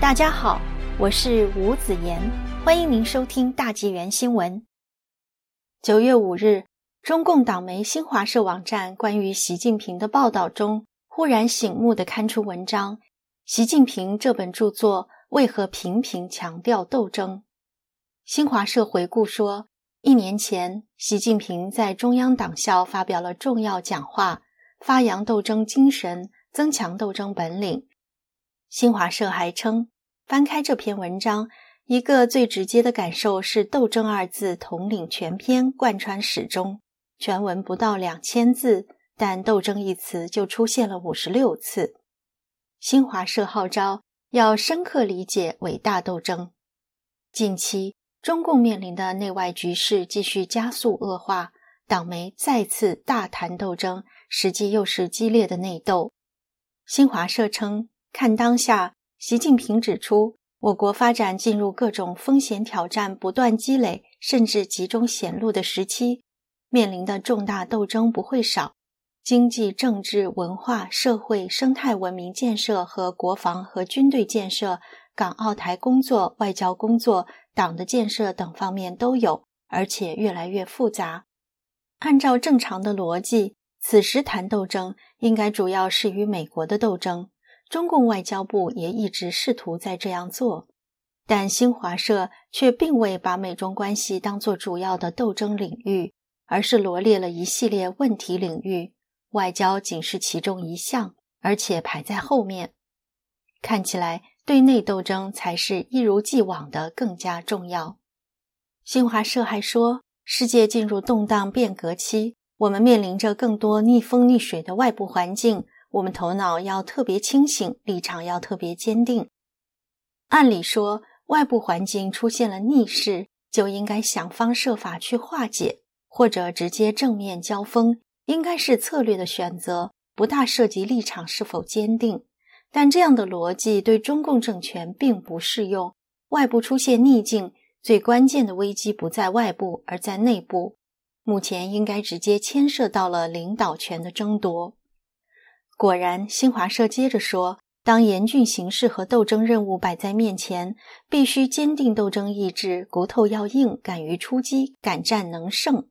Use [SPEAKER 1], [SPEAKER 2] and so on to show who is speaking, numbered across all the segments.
[SPEAKER 1] 大家好，我是吴子言，欢迎您收听大纪元新闻。九月五日，中共党媒新华社网站关于习近平的报道中，忽然醒目的刊出文章《习近平这本著作为何频频强调斗争》。新华社回顾说，一年前，习近平在中央党校发表了重要讲话，发扬斗争精神，增强斗争本领。新华社还称，翻开这篇文章，一个最直接的感受是“斗争”二字统领全篇，贯穿始终。全文不到两千字，但“斗争”一词就出现了五十六次。新华社号召要深刻理解伟大斗争。近期，中共面临的内外局势继续加速恶化，党媒再次大谈斗争，实际又是激烈的内斗。新华社称。看当下，习近平指出，我国发展进入各种风险挑战不断积累，甚至集中显露的时期，面临的重大斗争不会少。经济、政治、文化、社会、生态文明建设和国防和军队建设、港澳台工作、外交工作、党的建设等方面都有，而且越来越复杂。按照正常的逻辑，此时谈斗争，应该主要是与美国的斗争。中共外交部也一直试图在这样做，但新华社却并未把美中关系当作主要的斗争领域，而是罗列了一系列问题领域，外交仅是其中一项，而且排在后面。看起来，对内斗争才是一如既往的更加重要。新华社还说，世界进入动荡变革期，我们面临着更多逆风逆水的外部环境。我们头脑要特别清醒，立场要特别坚定。按理说，外部环境出现了逆势，就应该想方设法去化解，或者直接正面交锋，应该是策略的选择，不大涉及立场是否坚定。但这样的逻辑对中共政权并不适用。外部出现逆境，最关键的危机不在外部，而在内部。目前应该直接牵涉到了领导权的争夺。果然，新华社接着说：“当严峻形势和斗争任务摆在面前，必须坚定斗争意志，骨头要硬，敢于出击，敢战能胜。”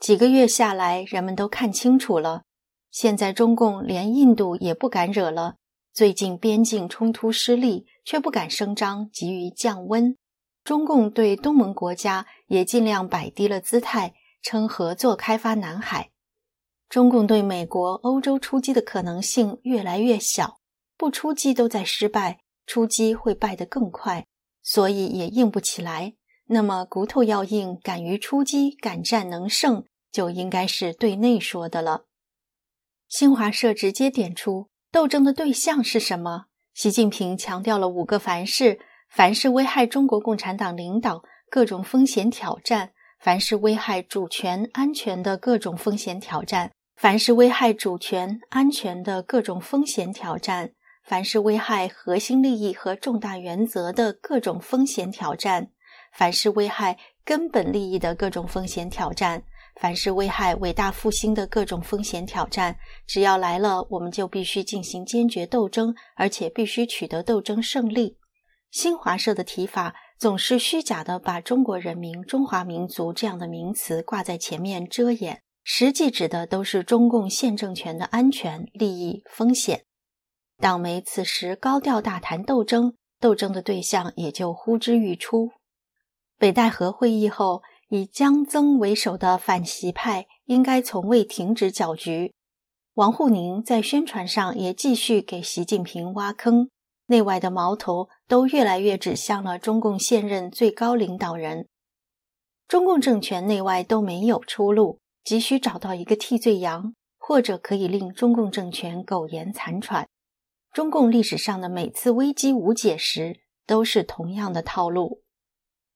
[SPEAKER 1] 几个月下来，人们都看清楚了。现在中共连印度也不敢惹了。最近边境冲突失利，却不敢声张，急于降温。中共对东盟国家也尽量摆低了姿态，称合作开发南海。中共对美国、欧洲出击的可能性越来越小，不出击都在失败，出击会败得更快，所以也硬不起来。那么骨头要硬，敢于出击，敢战能胜，就应该是对内说的了。新华社直接点出斗争的对象是什么？习近平强调了五个凡是：凡是危害中国共产党领导、各种风险挑战；凡是危害主权安全的各种风险挑战。凡是危害主权安全的各种风险挑战，凡是危害核心利益和重大原则的各种风险挑战，凡是危害根本利益的各种风险挑战，凡是危害伟大复兴的各种风险挑战，只要来了，我们就必须进行坚决斗争，而且必须取得斗争胜利。新华社的提法总是虚假的，把中国人民、中华民族这样的名词挂在前面遮掩。实际指的都是中共现政权的安全、利益、风险。党媒此时高调大谈斗争，斗争的对象也就呼之欲出。北戴河会议后，以江增为首的反习派应该从未停止搅局。王沪宁在宣传上也继续给习近平挖坑，内外的矛头都越来越指向了中共现任最高领导人。中共政权内外都没有出路。急需找到一个替罪羊，或者可以令中共政权苟延残喘。中共历史上的每次危机无解时，都是同样的套路。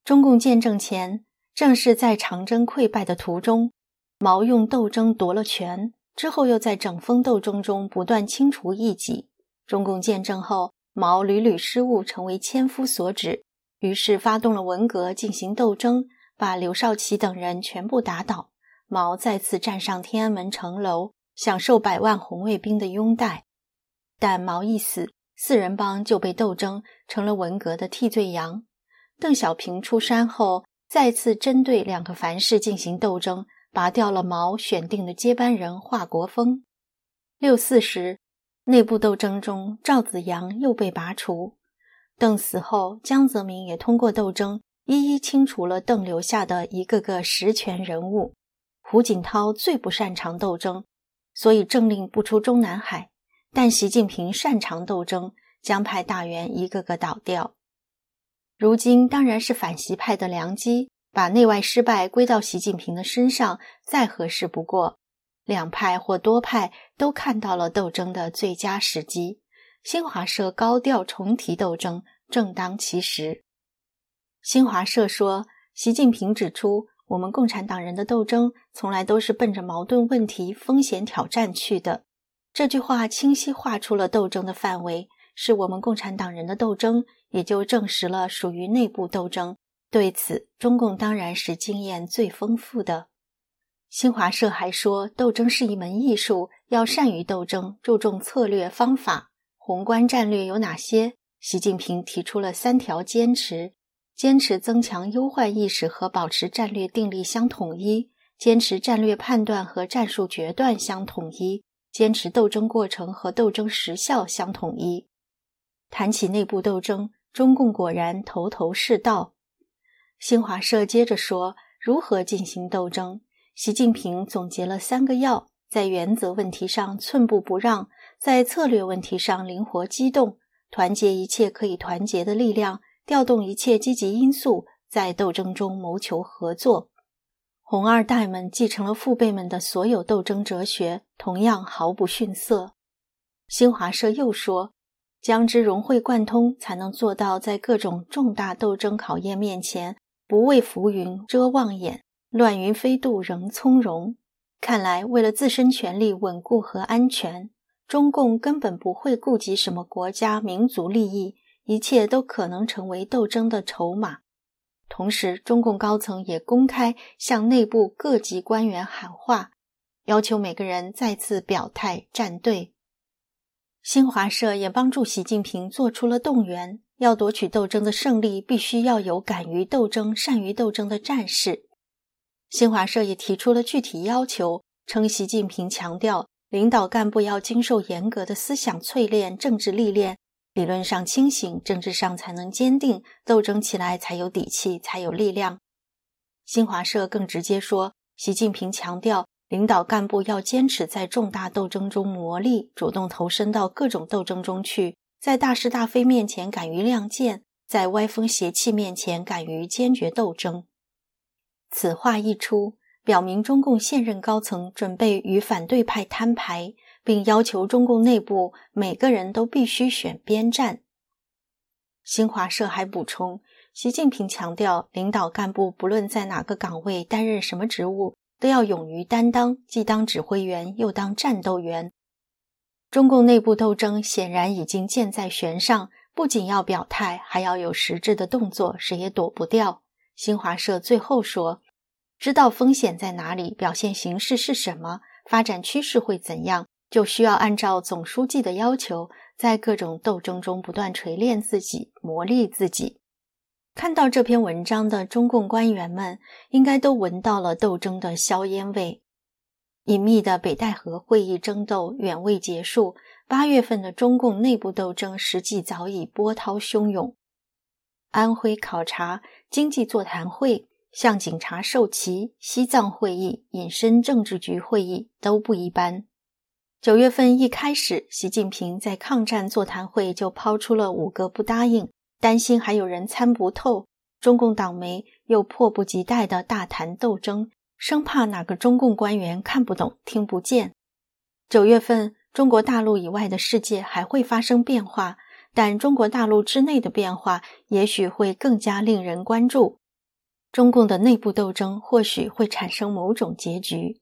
[SPEAKER 1] 中共建政前，正是在长征溃败的途中，毛用斗争夺了权，之后又在整风斗争中不断清除异己。中共建政后，毛屡屡失误，成为千夫所指，于是发动了文革进行斗争，把刘少奇等人全部打倒。毛再次站上天安门城楼，享受百万红卫兵的拥戴。但毛一死，四人帮就被斗争成了文革的替罪羊。邓小平出山后，再次针对两个凡是进行斗争，拔掉了毛选定的接班人华国锋。六四时，内部斗争中，赵子阳又被拔除。邓死后，江泽民也通过斗争一一清除了邓留下的一个个实权人物。胡锦涛最不擅长斗争，所以政令不出中南海。但习近平擅长斗争，将派大员一个个倒掉。如今当然是反习派的良机，把内外失败归到习近平的身上，再合适不过。两派或多派都看到了斗争的最佳时机。新华社高调重提斗争，正当其时。新华社说，习近平指出，我们共产党人的斗争从来都是奔着矛盾问题、风险挑战去的。这句话清晰画出了斗争的范围，是我们共产党人的斗争，也就证实了属于内部斗争。对此，中共当然是经验最丰富的。新华社还说，斗争是一门艺术，要善于斗争，注重策略方法。宏观战略有哪些？习近平提出了三条坚持：坚持增强忧患意识和保持战略定力相统一；坚持战略判断和战术决断相统一。坚持斗争过程和斗争时效相统一。谈起内部斗争，中共果然头头是道。新华社接着说，如何进行斗争？习近平总结了三个要：在原则问题上寸步不让，在策略问题上灵活机动，团结一切可以团结的力量，调动一切积极因素，在斗争中谋求合作。红二代们继承了父辈们的所有斗争哲学，同样毫不逊色。新华社又说，将之融会贯通，才能做到在各种重大斗争考验面前，不畏浮云遮望眼，乱云飞渡仍从容。看来，为了自身权力稳固和安全，中共根本不会顾及什么国家民族利益，一切都可能成为斗争的筹码。同时，中共高层也公开向内部各级官员喊话，要求每个人再次表态站队。新华社也帮助习近平做出了动员：要夺取斗争的胜利，必须要有敢于斗争、善于斗争的战士。新华社也提出了具体要求，称习近平强调，领导干部要经受严格的思想淬炼、政治历练。理论上清醒，政治上才能坚定，斗争起来才有底气，才有力量。新华社更直接说，习近平强调，领导干部要坚持在重大斗争中磨砺，主动投身到各种斗争中去，在大是大非面前敢于亮剑，在歪风邪气面前敢于坚决斗争。此话一出，表明中共现任高层准备与反对派摊牌。并要求中共内部每个人都必须选边站。新华社还补充，习近平强调，领导干部不论在哪个岗位担任什么职务，都要勇于担当，既当指挥员又当战斗员。中共内部斗争显然已经箭在弦上，不仅要表态，还要有实质的动作，谁也躲不掉。新华社最后说：“知道风险在哪里，表现形式是什么，发展趋势会怎样。”就需要按照总书记的要求，在各种斗争中不断锤炼自己、磨砺自己。看到这篇文章的中共官员们，应该都闻到了斗争的硝烟味。隐秘的北戴河会议争斗远未结束，八月份的中共内部斗争实际早已波涛汹涌。安徽考察、经济座谈会、向警察授旗、西藏会议、隐身政治局会议都不一般。九月份一开始，习近平在抗战座谈会就抛出了五个不答应，担心还有人参不透。中共党媒又迫不及待地大谈斗争，生怕哪个中共官员看不懂、听不见。九月份，中国大陆以外的世界还会发生变化，但中国大陆之内的变化也许会更加令人关注。中共的内部斗争或许会产生某种结局。